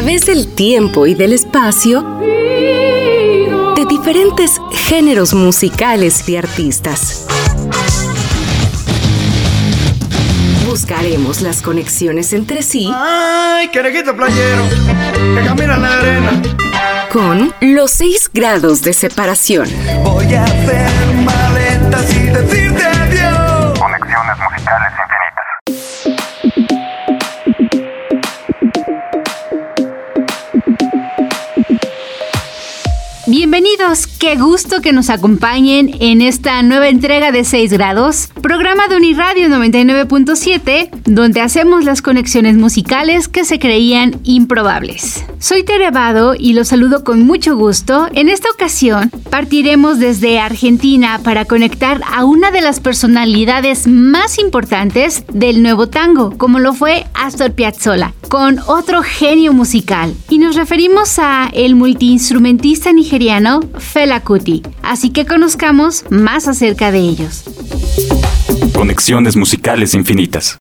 través del tiempo y del espacio de diferentes géneros musicales y artistas. Buscaremos las conexiones entre sí. ¡Ay, playero! Que camina en la arena. Con los seis grados de separación. Voy a hacer maletas y Bienvenidos, qué gusto que nos acompañen en esta nueva entrega de 6 grados, programa de Uniradio 99.7, donde hacemos las conexiones musicales que se creían improbables. Soy Tere y los saludo con mucho gusto. En esta ocasión partiremos desde Argentina para conectar a una de las personalidades más importantes del nuevo tango, como lo fue Astor Piazzolla, con otro genio musical. Y nos referimos a el multiinstrumentista nigeriano Fela Kuti, así que conozcamos más acerca de ellos. Conexiones musicales infinitas.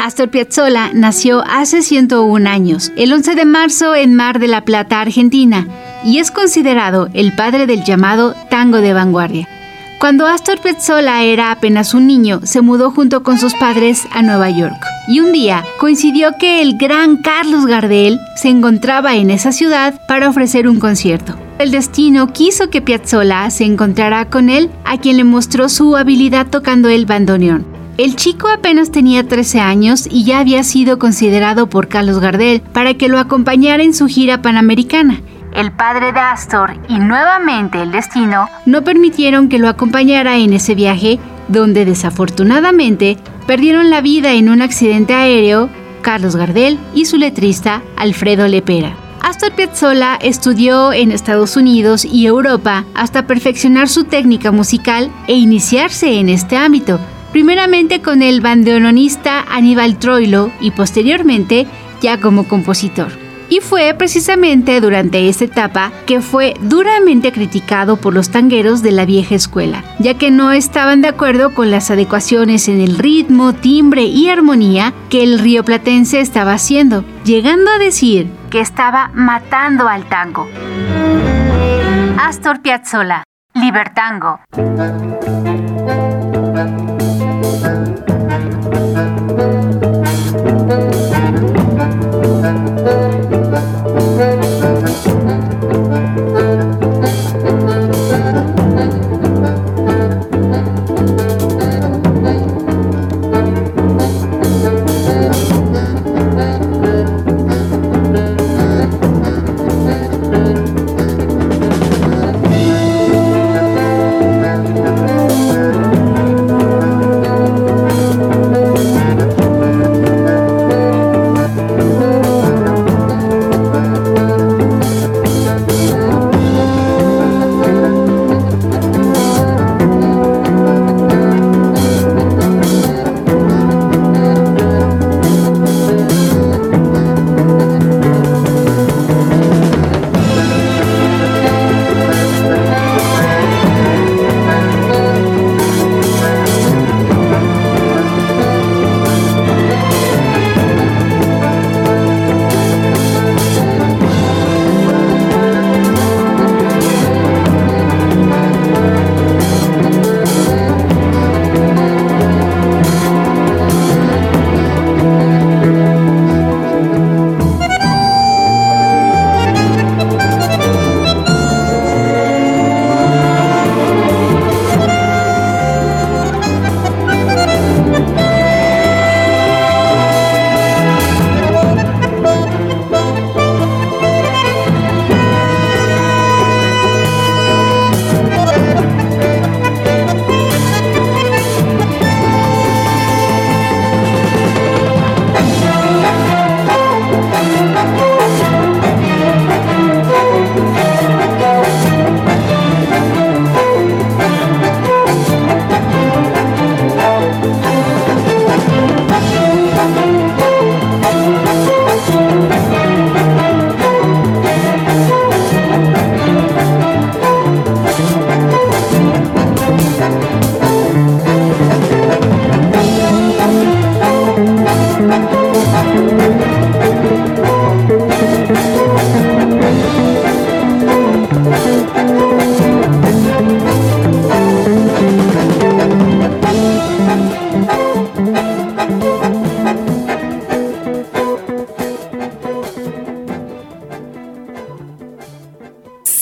Astor Piazzolla nació hace 101 años, el 11 de marzo en Mar de la Plata, Argentina, y es considerado el padre del llamado tango de vanguardia. Cuando Astor Piazzolla era apenas un niño, se mudó junto con sus padres a Nueva York. Y un día coincidió que el gran Carlos Gardel se encontraba en esa ciudad para ofrecer un concierto. El destino quiso que Piazzolla se encontrara con él, a quien le mostró su habilidad tocando el bandoneón. El chico apenas tenía 13 años y ya había sido considerado por Carlos Gardel para que lo acompañara en su gira panamericana el padre de Astor y nuevamente el destino no permitieron que lo acompañara en ese viaje donde desafortunadamente perdieron la vida en un accidente aéreo Carlos Gardel y su letrista Alfredo Lepera. Astor Piazzolla estudió en Estados Unidos y Europa hasta perfeccionar su técnica musical e iniciarse en este ámbito, primeramente con el bandoneonista Aníbal Troilo y posteriormente ya como compositor. Y fue precisamente durante esta etapa que fue duramente criticado por los tangueros de la vieja escuela, ya que no estaban de acuerdo con las adecuaciones en el ritmo, timbre y armonía que el río platense estaba haciendo, llegando a decir que estaba matando al tango. Astor Piazzolla, Libertango.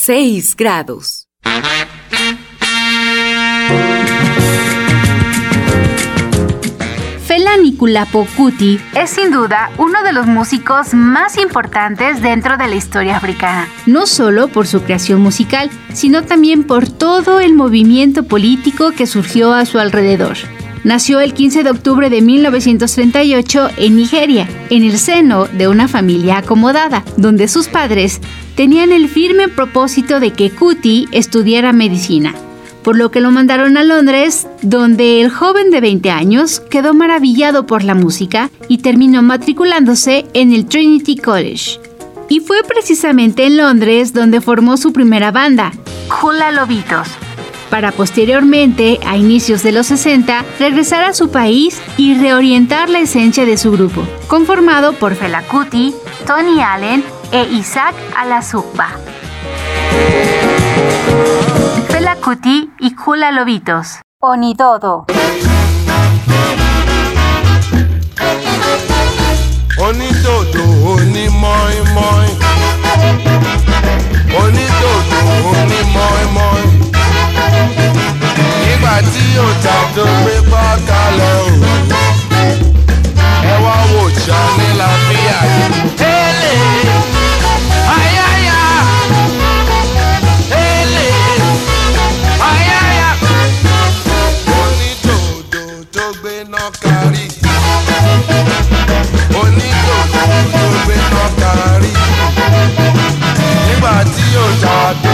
6 grados. Fela Kuti es sin duda uno de los músicos más importantes dentro de la historia africana, no solo por su creación musical, sino también por todo el movimiento político que surgió a su alrededor. Nació el 15 de octubre de 1938 en Nigeria, en el seno de una familia acomodada, donde sus padres tenían el firme propósito de que Kuti estudiara medicina por lo que lo mandaron a Londres, donde el joven de 20 años quedó maravillado por la música y terminó matriculándose en el Trinity College. Y fue precisamente en Londres donde formó su primera banda, Hula Lobitos, para posteriormente, a inicios de los 60, regresar a su país y reorientar la esencia de su grupo, conformado por Fela Kuti, Tony Allen e Isaac Alazukba. Fela Kuti y Hula Lobitos. Onidodo. onídòdò onímọ̀ọ́mọ́ọ́ onídòdò onímọ̀ọ́mọ́ọ́ nígbà tí òòtà tó gbé bá kalẹ̀ o ẹ wá wò já ní làbíyà. Ele, ayaya, ele, ayaya. Onídòdò tó gbé náà kárí onídòdò tó gbé náà kárí. nígbà tí ọjà tó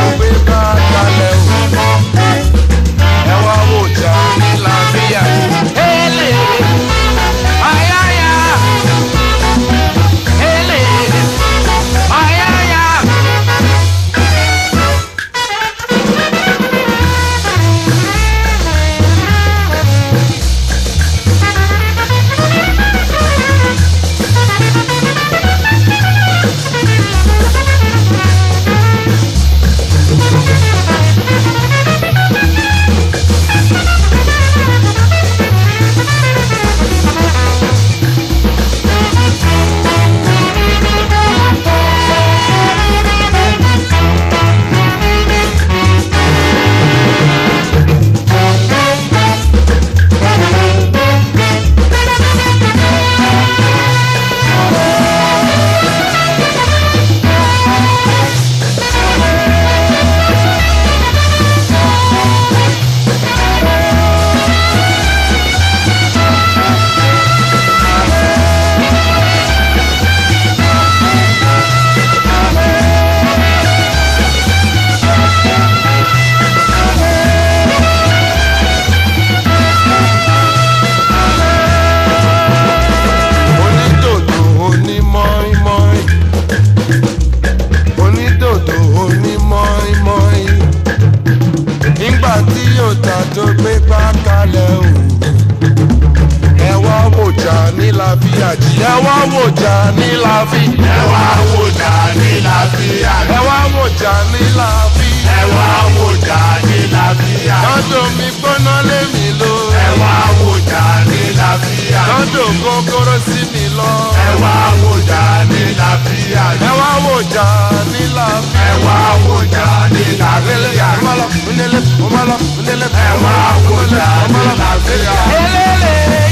ní làbíyàjì ẹ wá wò jà ní làbí ẹ wá wò jà ní làbíyàjì ẹ wá wò jà ní làbí ẹ wá wò jà ní làbíyàjì lọ́dọ̀ mi gbóná lé mi lọ. Ẹ wá wò jà ní làbíyàjì lọ́dọ̀ kókóró sí mi lọ. Ẹ wá wò jà ní làbíyàjì ẹ wá wò jà ní làbí ẹ wá wò jà ní làbíyàjì ọmọlọ nílé ọmọlọ nílé ẹ wá wò jà ní làbíyàjì ẹ wá wò jà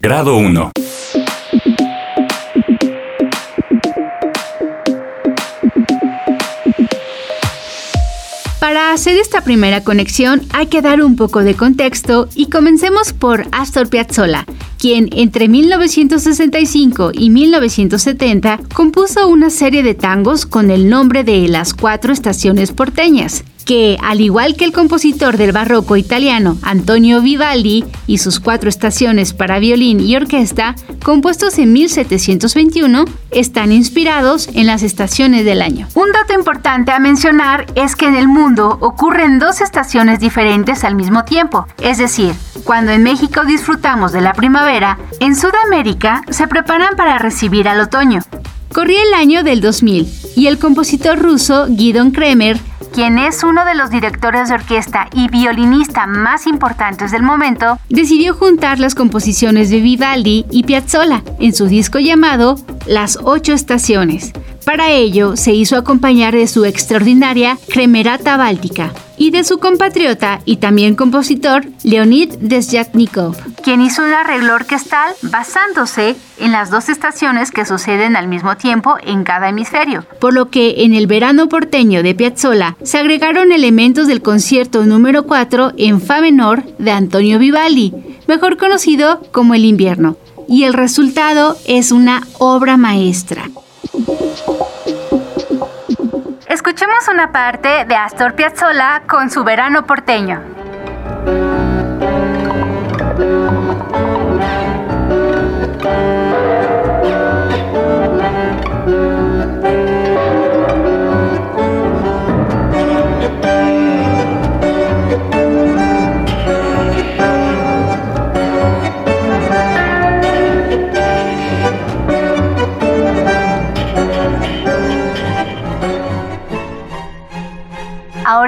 Grado 1. Para hacer esta primera conexión hay que dar un poco de contexto y comencemos por Astor Piazzolla, quien entre 1965 y 1970 compuso una serie de tangos con el nombre de Las Cuatro Estaciones Porteñas, que, al igual que el compositor del barroco italiano Antonio Vivaldi y sus cuatro estaciones para violín y orquesta, compuestos en 1721, están inspirados en las estaciones del año. Un dato importante a mencionar es que en el mundo ocurren dos estaciones diferentes al mismo tiempo, es decir, cuando en México disfrutamos de la primavera, en Sudamérica se preparan para recibir al otoño. Corría el año del 2000 y el compositor ruso Guidon Kremer quien es uno de los directores de orquesta y violinista más importantes del momento, decidió juntar las composiciones de Vivaldi y Piazzolla en su disco llamado Las Ocho Estaciones. Para ello, se hizo acompañar de su extraordinaria Cremerata Báltica y de su compatriota y también compositor Leonid Desyatnikov, quien hizo un arreglo orquestal basándose en las dos estaciones que suceden al mismo tiempo en cada hemisferio, por lo que en el verano porteño de Piazzolla se agregaron elementos del concierto número 4 en Fa menor de Antonio Vivaldi, mejor conocido como El invierno, y el resultado es una obra maestra. Escuchemos una parte de Astor Piazzolla con su verano porteño.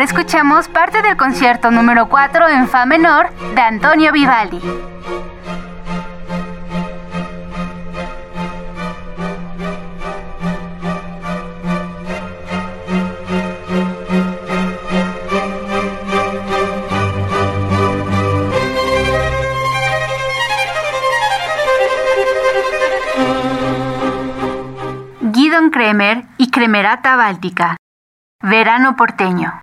Ahora escuchemos parte del concierto número 4 en Fa menor de Antonio Vivaldi. Kremer y Cremerata Báltica. Verano porteño.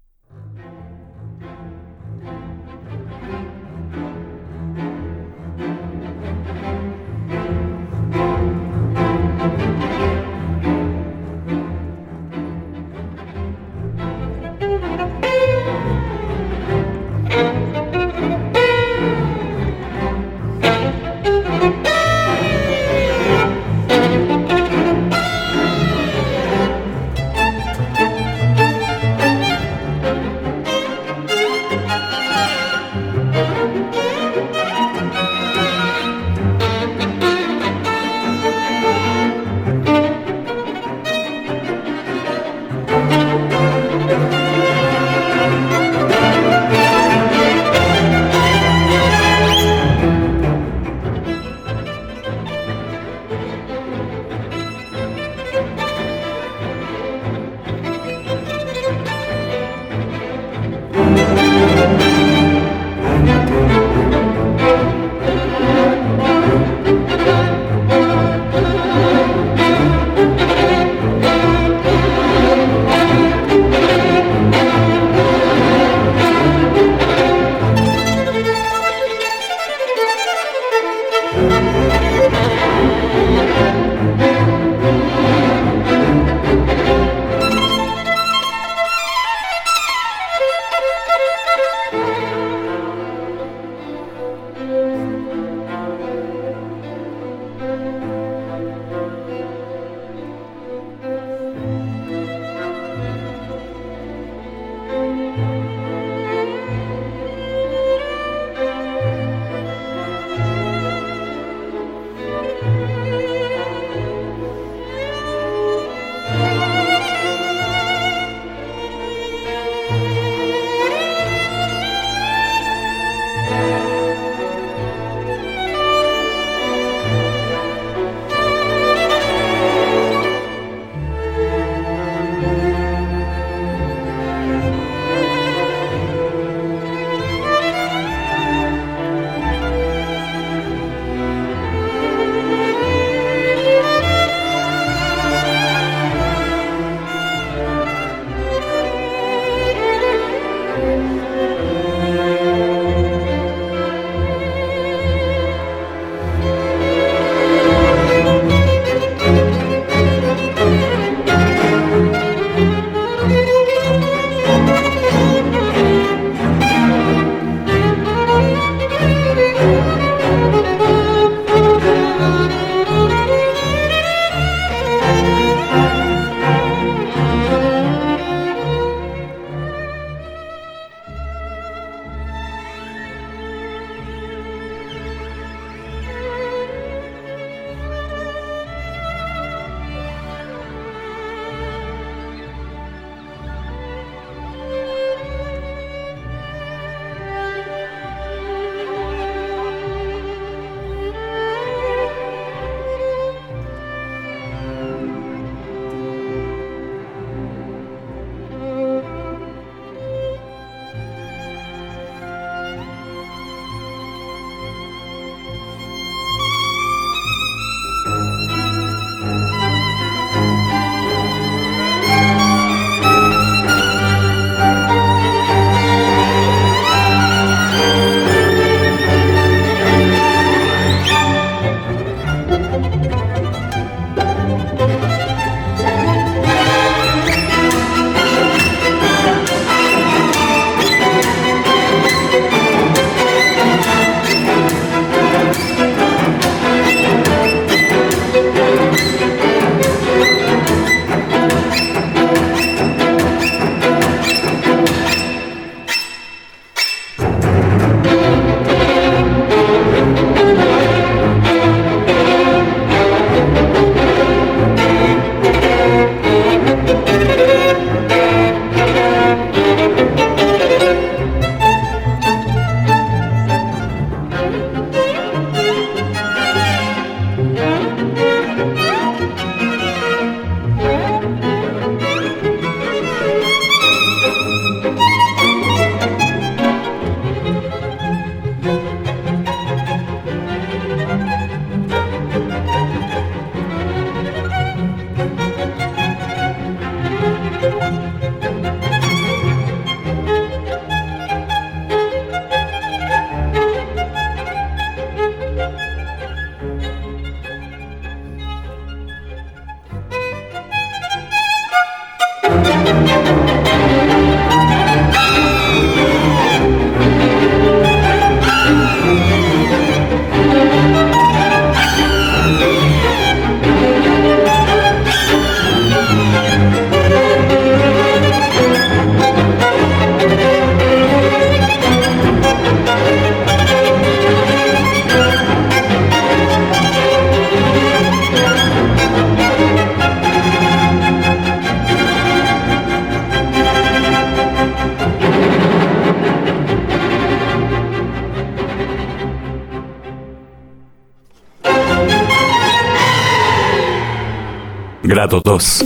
Grado 2.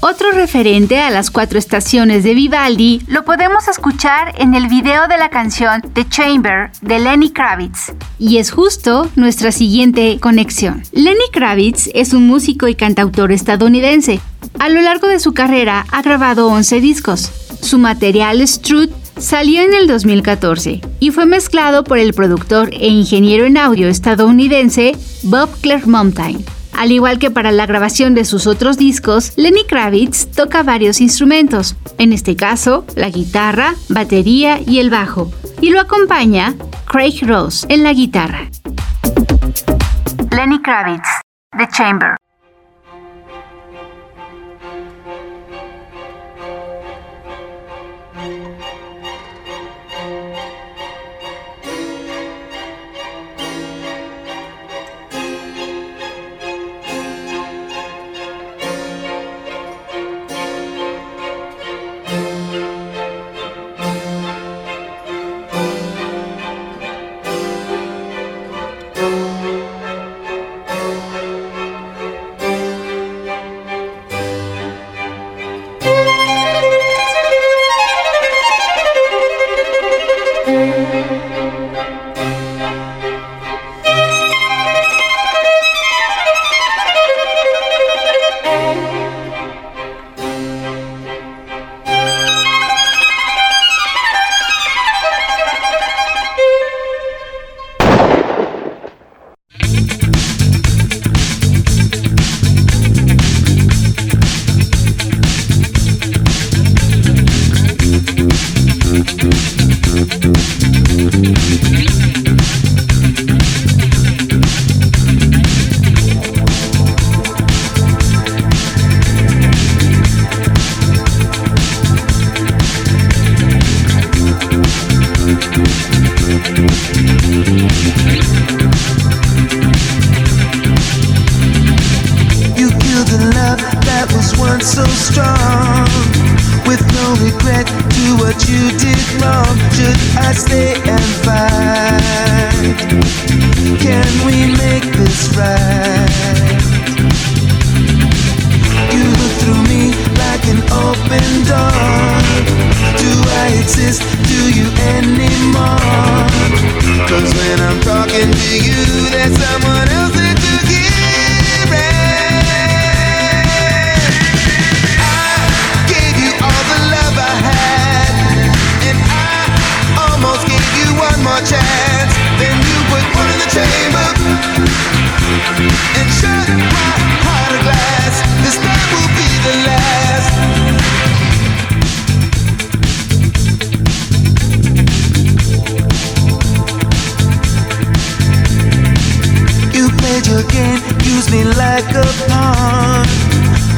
Otro referente a las cuatro estaciones de Vivaldi lo podemos escuchar en el video de la canción The Chamber de Lenny Kravitz. Y es justo nuestra siguiente conexión. Lenny Kravitz es un músico y cantautor estadounidense. A lo largo de su carrera ha grabado 11 discos. Su material Struth Salió en el 2014 y fue mezclado por el productor e ingeniero en audio estadounidense Bob Clermontine. Al igual que para la grabación de sus otros discos, Lenny Kravitz toca varios instrumentos, en este caso la guitarra, batería y el bajo, y lo acompaña Craig Ross en la guitarra. Lenny Kravitz, The Chamber.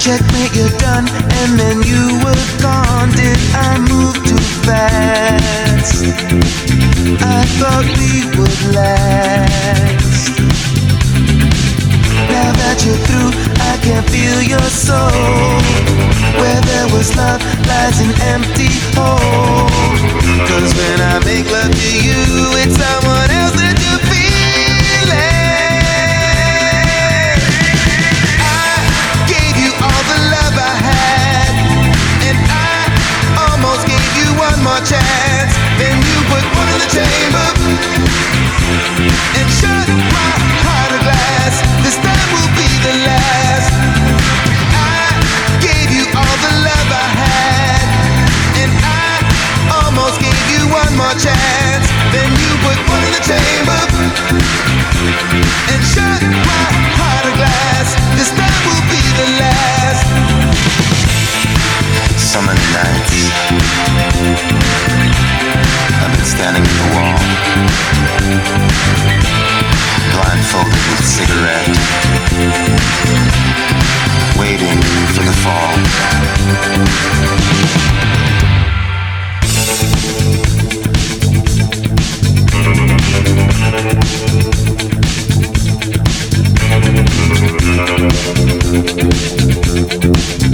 checkmate, you're done, and then you were gone. Did I move too fast? I thought we would last. Now that you're through, I can feel your soul. Where there was love lies an empty hole. Cause when I make love to you, it's someone else chance, then you put one in the chamber and my heart of glass. This time will be the last. I gave you all the love I had, and I almost gave you one more chance. Then you put one in the chamber and shut my heart of glass. This time will be the last summer nights. I've been standing at the wall, blindfolded with cigarette, waiting for the fall. Thank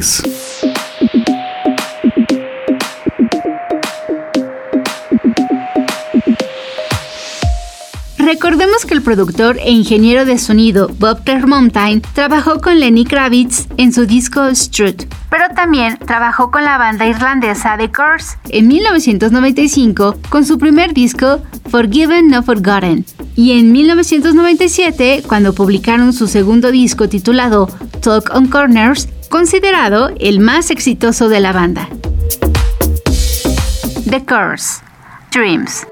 3. Recordemos que el productor e ingeniero de sonido Bob Clearmountain trabajó con Lenny Kravitz en su disco Strut, también trabajó con la banda irlandesa The Curse en 1995 con su primer disco Forgiven No Forgotten y en 1997 cuando publicaron su segundo disco titulado Talk on Corners considerado el más exitoso de la banda. The Curse, Dreams.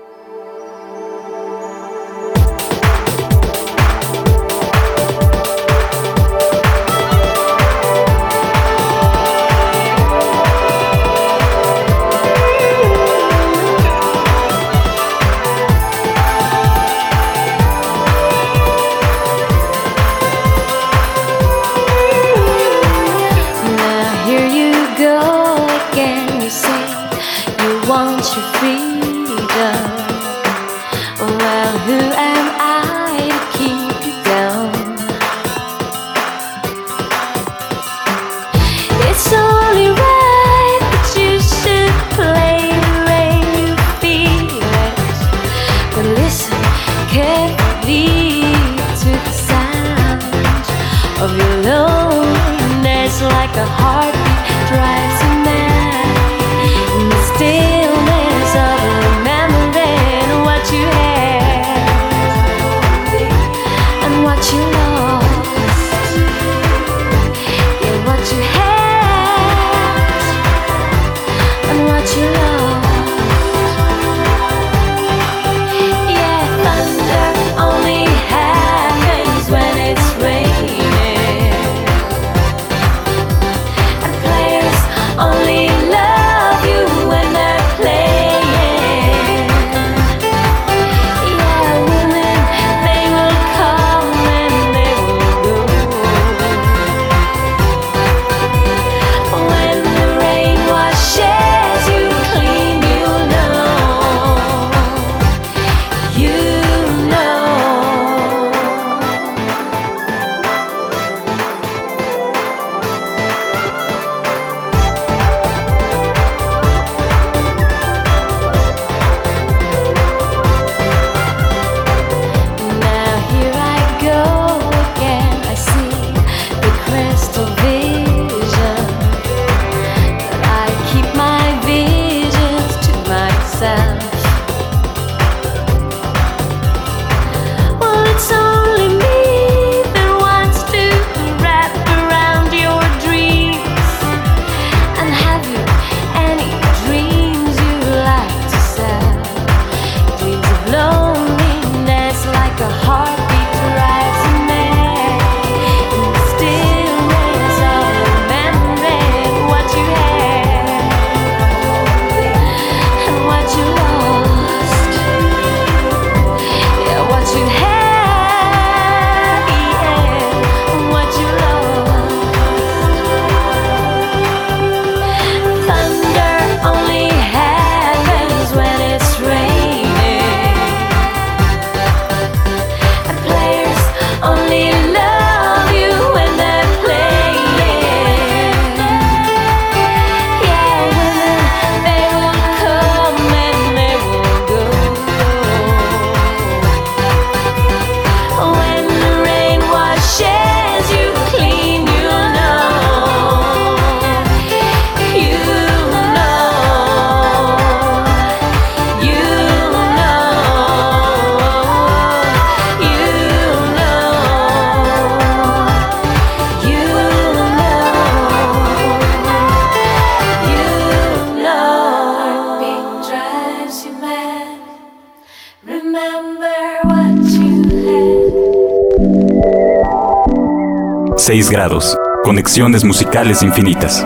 6 grados. Conexiones musicales infinitas.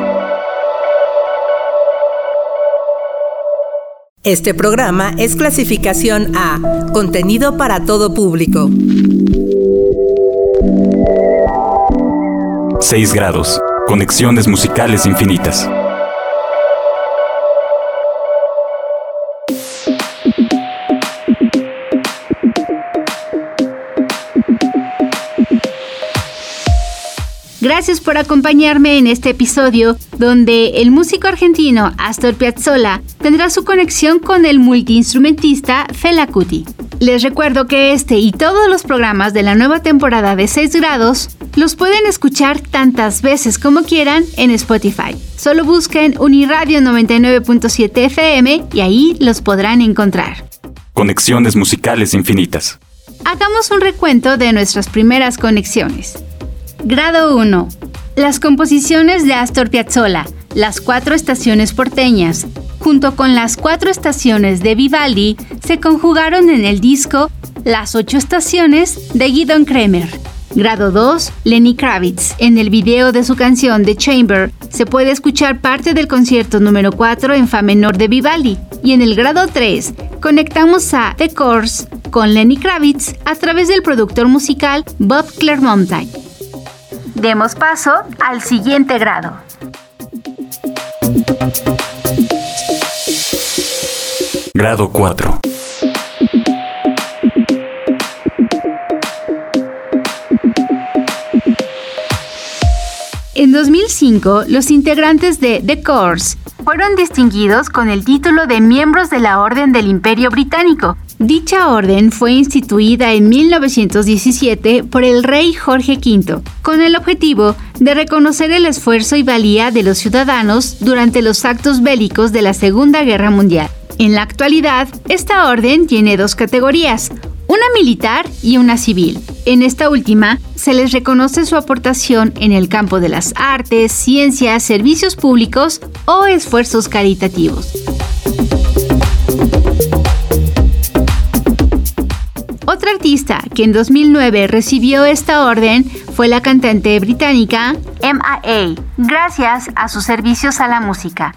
Este programa es clasificación A, contenido para todo público. 6 grados. Conexiones musicales infinitas. Gracias por acompañarme en este episodio donde el músico argentino Astor Piazzolla tendrá su conexión con el multiinstrumentista Fela Kuti. Les recuerdo que este y todos los programas de la nueva temporada de 6 grados los pueden escuchar tantas veces como quieran en Spotify. Solo busquen Uniradio 99.7 FM y ahí los podrán encontrar. Conexiones musicales infinitas. Hagamos un recuento de nuestras primeras conexiones. Grado 1. Las composiciones de Astor Piazzolla, las cuatro estaciones porteñas, junto con las cuatro estaciones de Vivaldi, se conjugaron en el disco Las ocho estaciones de Guidon Kremer. Grado 2, Lenny Kravitz. En el video de su canción The Chamber se puede escuchar parte del concierto número 4 en fa menor de Vivaldi. Y en el grado 3, conectamos a The Course con Lenny Kravitz a través del productor musical Bob Clermont. Demos paso al siguiente grado. Grado 4. En 2005, los integrantes de The Course fueron distinguidos con el título de miembros de la Orden del Imperio Británico. Dicha orden fue instituida en 1917 por el rey Jorge V, con el objetivo de reconocer el esfuerzo y valía de los ciudadanos durante los actos bélicos de la Segunda Guerra Mundial. En la actualidad, esta orden tiene dos categorías, una militar y una civil. En esta última, se les reconoce su aportación en el campo de las artes, ciencias, servicios públicos o esfuerzos caritativos. Artista que en 2009 recibió esta orden fue la cantante británica M.A.A., gracias a sus servicios a la música.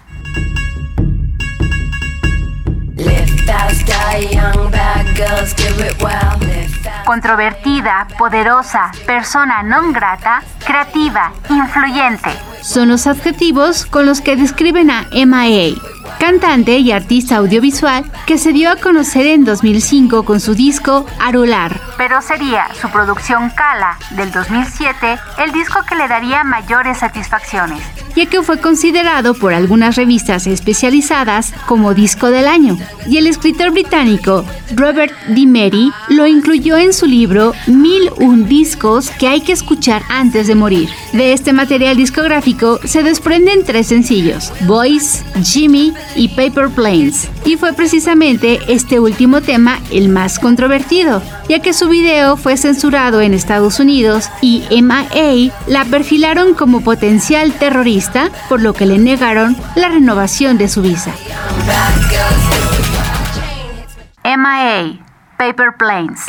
Controvertida, poderosa, persona non grata, creativa, influyente. Son los adjetivos con los que describen a M.A.A., cantante y artista audiovisual que se dio a conocer en 2005 con su disco Arular. Pero sería su producción Kala del 2007 el disco que le daría mayores satisfacciones, ya que fue considerado por algunas revistas especializadas como disco del año. Y el escritor británico Robert D. Mary lo incluyó en su libro Mil un discos que hay que escuchar antes de morir. De este material discográfico se desprenden tres sencillos, Boys, Jimmy y Paper Planes. Y fue precisamente este último tema el más controvertido, ya que su video fue censurado en Estados Unidos y MIA la perfilaron como potencial terrorista, por lo que le negaron la renovación de su visa. MIA, Paper Planes.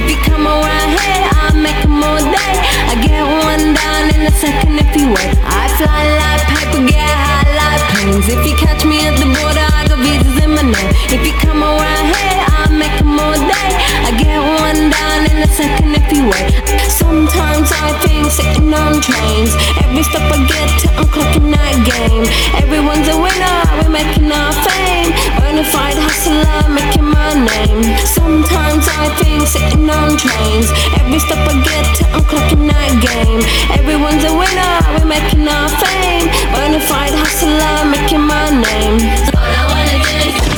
If you come around here, I'll make them all day. I get one down in a second if you wait. I fly like paper, get high like planes. If you catch me at the border, I got visas in my name. If you come around here, I'll make them all day. I get one down in a second if you wait. Sometimes I think sitting on trains. Every step I get to, I'm clocking that game. Everyone's a winner, we're making our fame. Bonafide hustler, making my name. Sometimes I think sitting on trains. Every step I get to, I'm clocking that game. Everyone's a winner, we're making our fame. Bonafide hustler, making my name. All I wanna do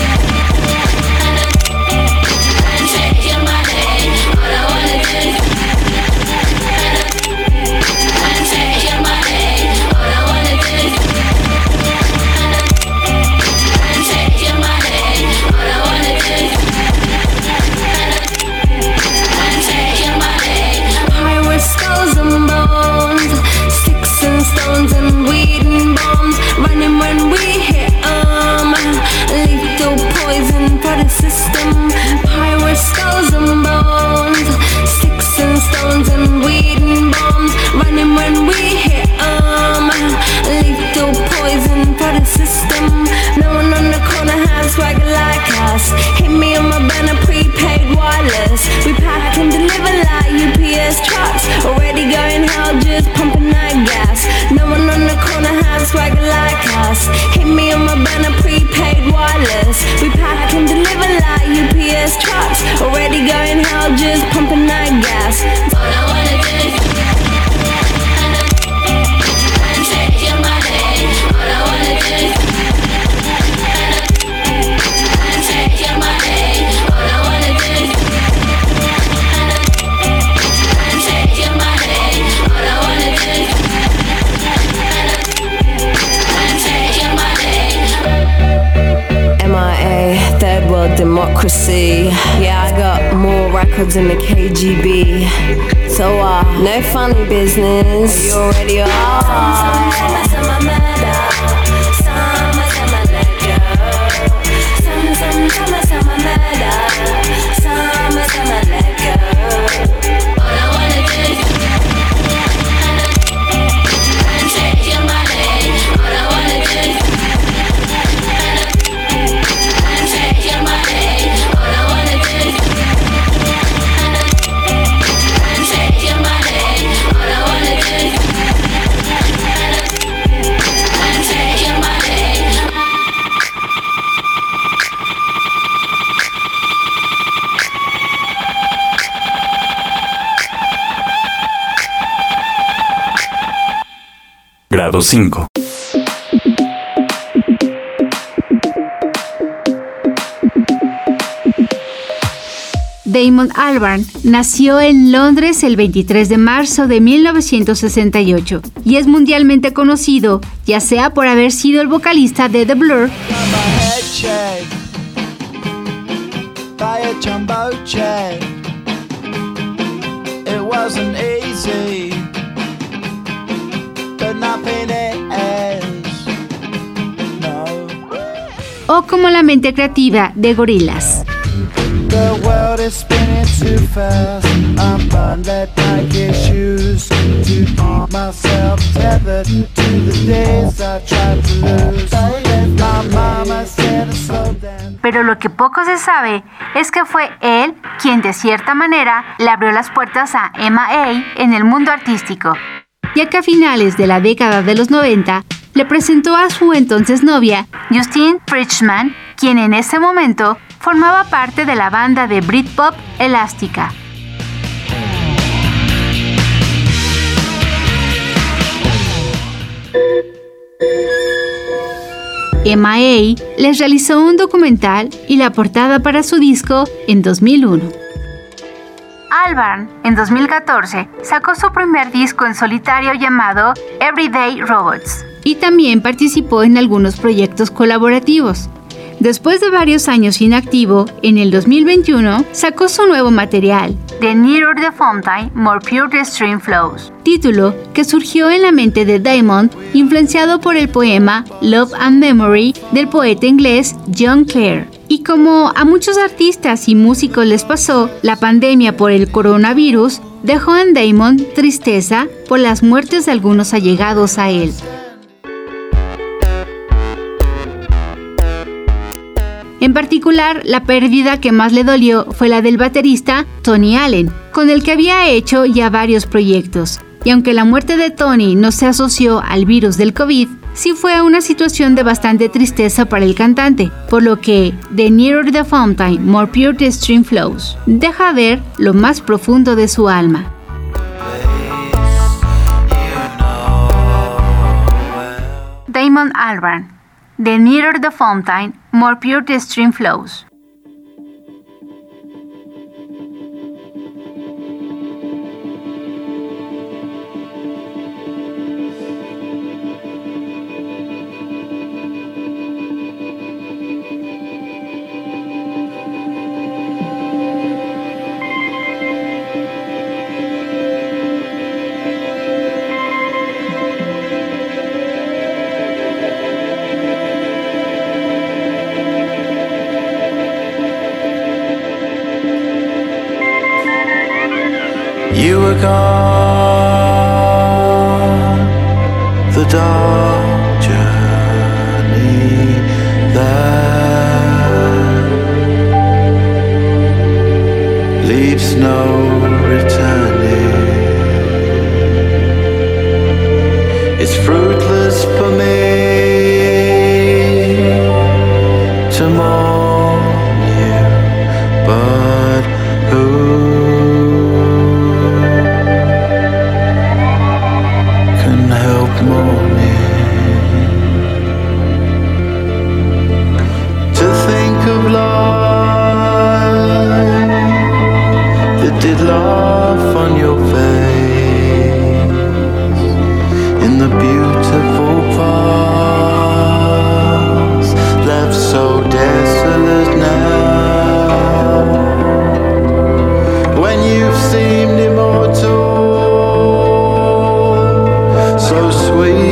than the KGB. So, uh, no funny business. You already are. Grado 5. Damon Albarn nació en Londres el 23 de marzo de 1968 y es mundialmente conocido ya sea por haber sido el vocalista de The Blur, o como la mente creativa de Gorillaz. The world is spinning too fast. I'm buying that Nike shoes to keep myself tethered to the days I tried to lose. My mama said to slow down. Pero lo que poco se sabe es que fue él quien de cierta manera le abrió las puertas a MA en el mundo artístico, ya que a finales de la década de los 90 le presentó a su entonces novia, Justine Frischman, quien en ese momento formaba parte de la banda de Britpop Elástica. MIA les realizó un documental y la portada para su disco en 2001. Albarn, en 2014, sacó su primer disco en solitario llamado Everyday Robots y también participó en algunos proyectos colaborativos. Después de varios años inactivo, en el 2021 sacó su nuevo material, The Nearer the Fountain, More Pure the Stream Flows, título que surgió en la mente de Diamond, influenciado por el poema Love and Memory del poeta inglés John Clare. Y como a muchos artistas y músicos les pasó, la pandemia por el coronavirus dejó en Damon tristeza por las muertes de algunos allegados a él. En particular, la pérdida que más le dolió fue la del baterista Tony Allen, con el que había hecho ya varios proyectos. Y aunque la muerte de Tony no se asoció al virus del COVID, sí fue una situación de bastante tristeza para el cantante, por lo que The Nearer the Fountain, More Pure the Stream Flows deja ver lo más profundo de su alma. Damon Albarn The nearer the fountain, more pure the stream flows. Gone, the dark journey that leaves no returning. It's fruitless for me sweet.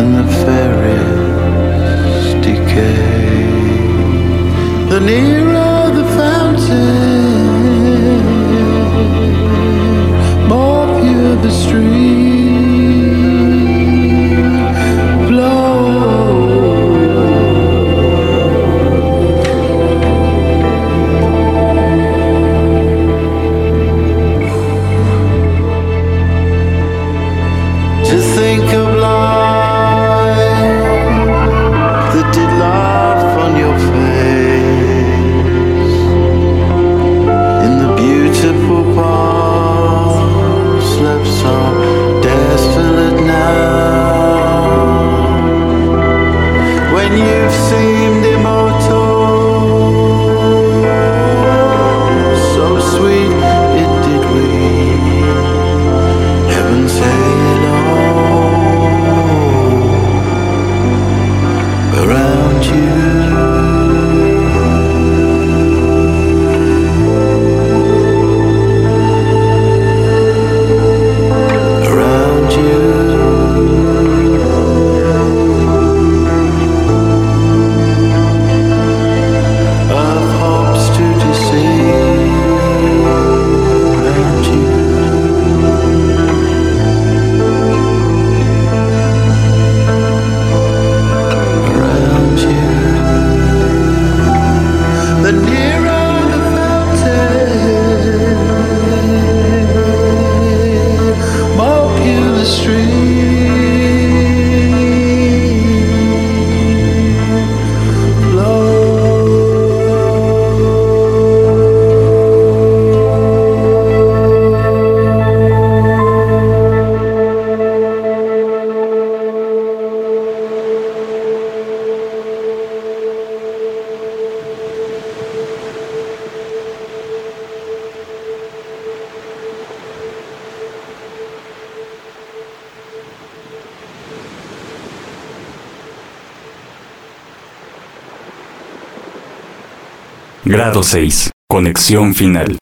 and the fairest decay. The nearer the fountain, more pure the stream Grado 6. Conexión final.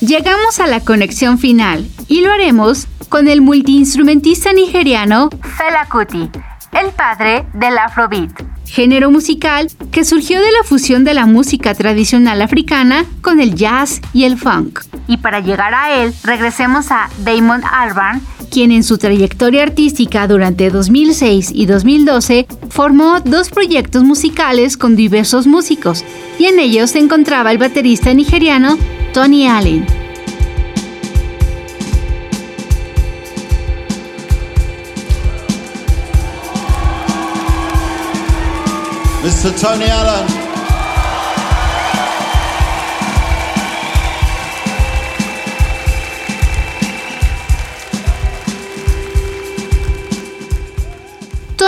Llegamos a la conexión final y lo haremos con el multiinstrumentista nigeriano Fela Kuti, el padre del Afrobeat, género musical que surgió de la fusión de la música tradicional africana con el jazz y el funk. Y para llegar a él, regresemos a Damon Albarn, quien en su trayectoria artística durante 2006 y 2012 formó dos proyectos musicales con diversos músicos, y en ellos se encontraba el baterista nigeriano Tony Allen. Mr. Tony Allen.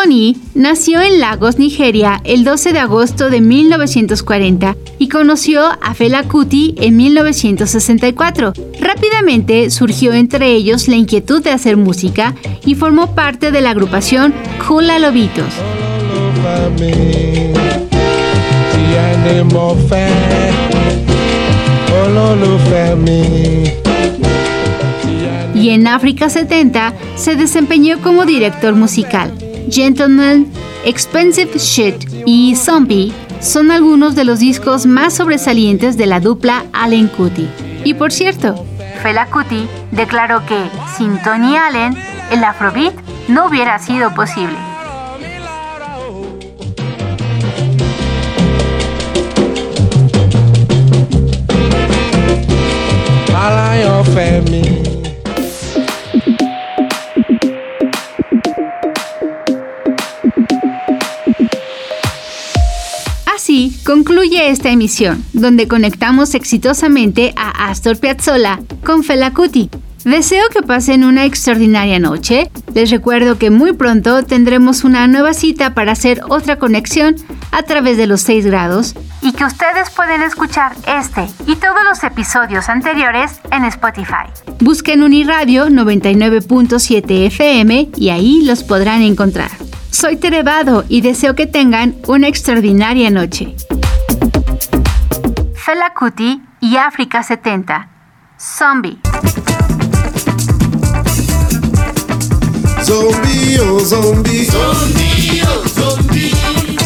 Tony nació en Lagos, Nigeria, el 12 de agosto de 1940 y conoció a Fela Kuti en 1964. Rápidamente surgió entre ellos la inquietud de hacer música y formó parte de la agrupación Kula Lobitos. Y en África 70 se desempeñó como director musical. Gentleman, Expensive Shit y Zombie son algunos de los discos más sobresalientes de la dupla Allen Kuti. Y por cierto, Fela Kuti declaró que sin Tony Allen, el Afrobeat no hubiera sido posible. Concluye esta emisión, donde conectamos exitosamente a Astor Piazzolla con Fela Kuti. Deseo que pasen una extraordinaria noche. Les recuerdo que muy pronto tendremos una nueva cita para hacer otra conexión a través de los 6 grados y que ustedes pueden escuchar este y todos los episodios anteriores en Spotify. Busquen Uniradio 99.7 FM y ahí los podrán encontrar. Soy Terevado y deseo que tengan una extraordinaria noche. Fela Kuti y África 70. Zombie. Zombie, oh zombie. Zombie, oh zombie.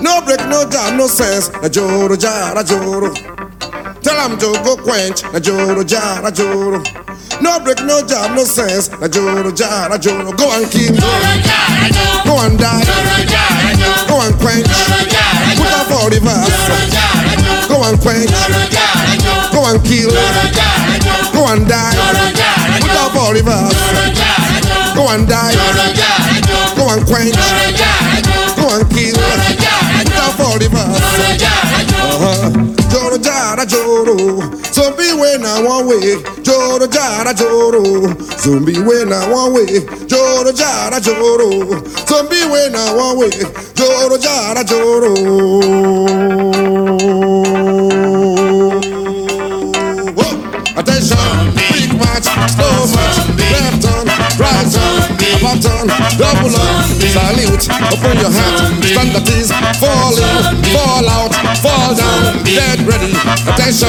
No break, no jam, no sense. Na joro jara joro. Tell him to go quench. Na joro jara joro. No break, no jam, no sense. Na joro jara joro. Go and kill. Go and die. Joro jara joro. Go and quench. Joro jara joro. Put up for the verse. Go and quench. Joro jara joro. Go and kill. Joro jara joro. Go and die. Joro jara joro. Put up for the verse. Go and die. Joro jara joro. Go and quench. Go and joro, zombie way na one way. Joro jara joro, zombie way na one way. Joro jara joro, zombie way na one way. Joro jara joro. Attention, big match, slow match, turn Double up, salute Open your hat. Stand at ease, fall out, fall down. Dead ready, attention.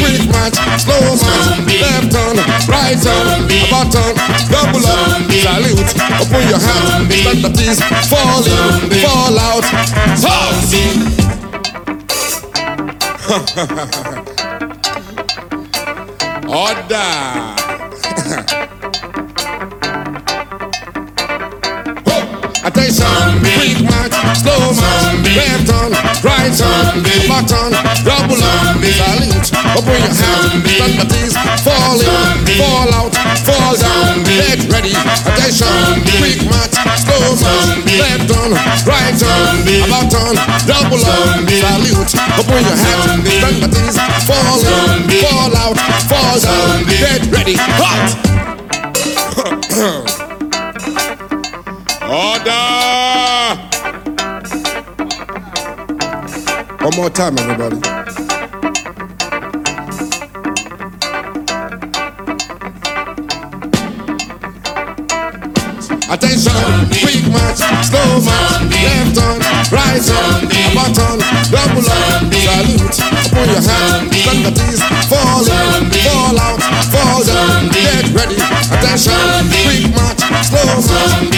Quick match, slow match. Left turn, right turn, about turn. Double up, salute Open your hat. Stand fall in, fall out. fall Order! Attention, quick march, slow march, left on, right on, button, double on, salute, open your hands, stand at ease, fall in, fall out, fall down, get ready, attention, quick march, slow march, left on, right on, button, double on, salute, open your hands, stand at ease, fall in, fall out, fall down, get ready, hot! Order! One more time, everybody. Attention, quick march, slow march, left on, right on, button, double on, salute, open your hand, stand at ease, fall in, fall out, fall down, get ready, attention, quick march, slow march, left on,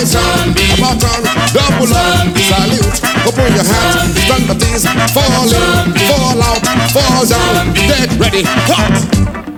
right on, button, double on, salute, open your hand, stand at ease, fall in, fall out, fall down, get ready, hot!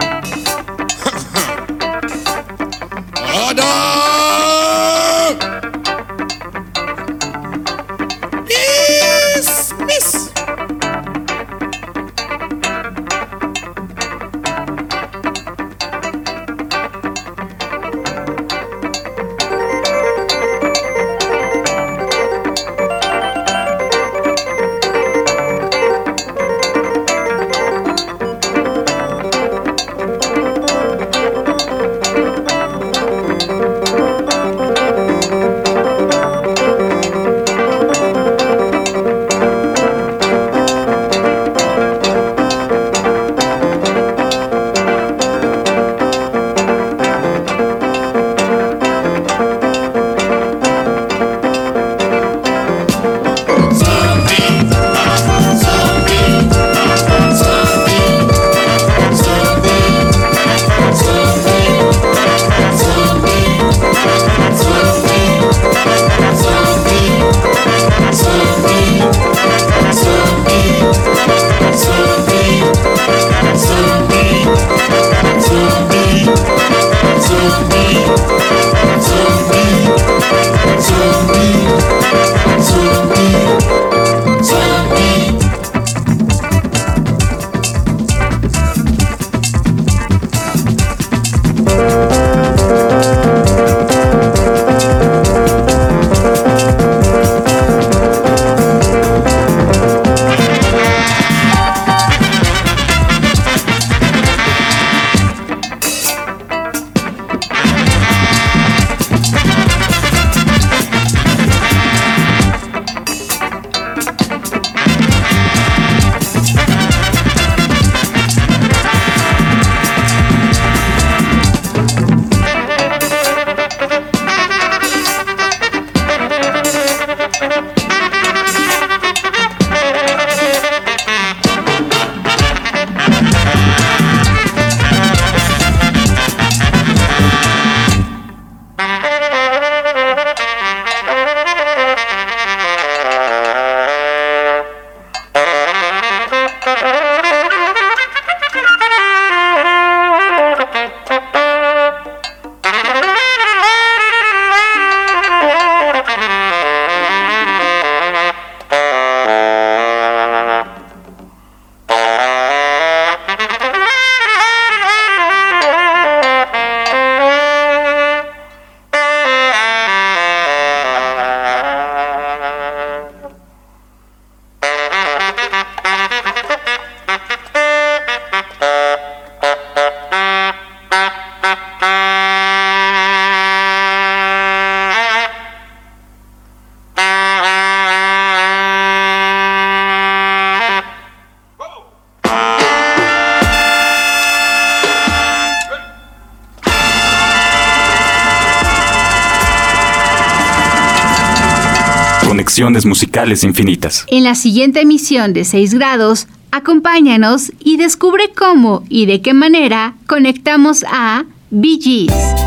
En la siguiente emisión de 6 grados, acompáñanos y descubre cómo y de qué manera conectamos a BGs.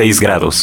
6 grados.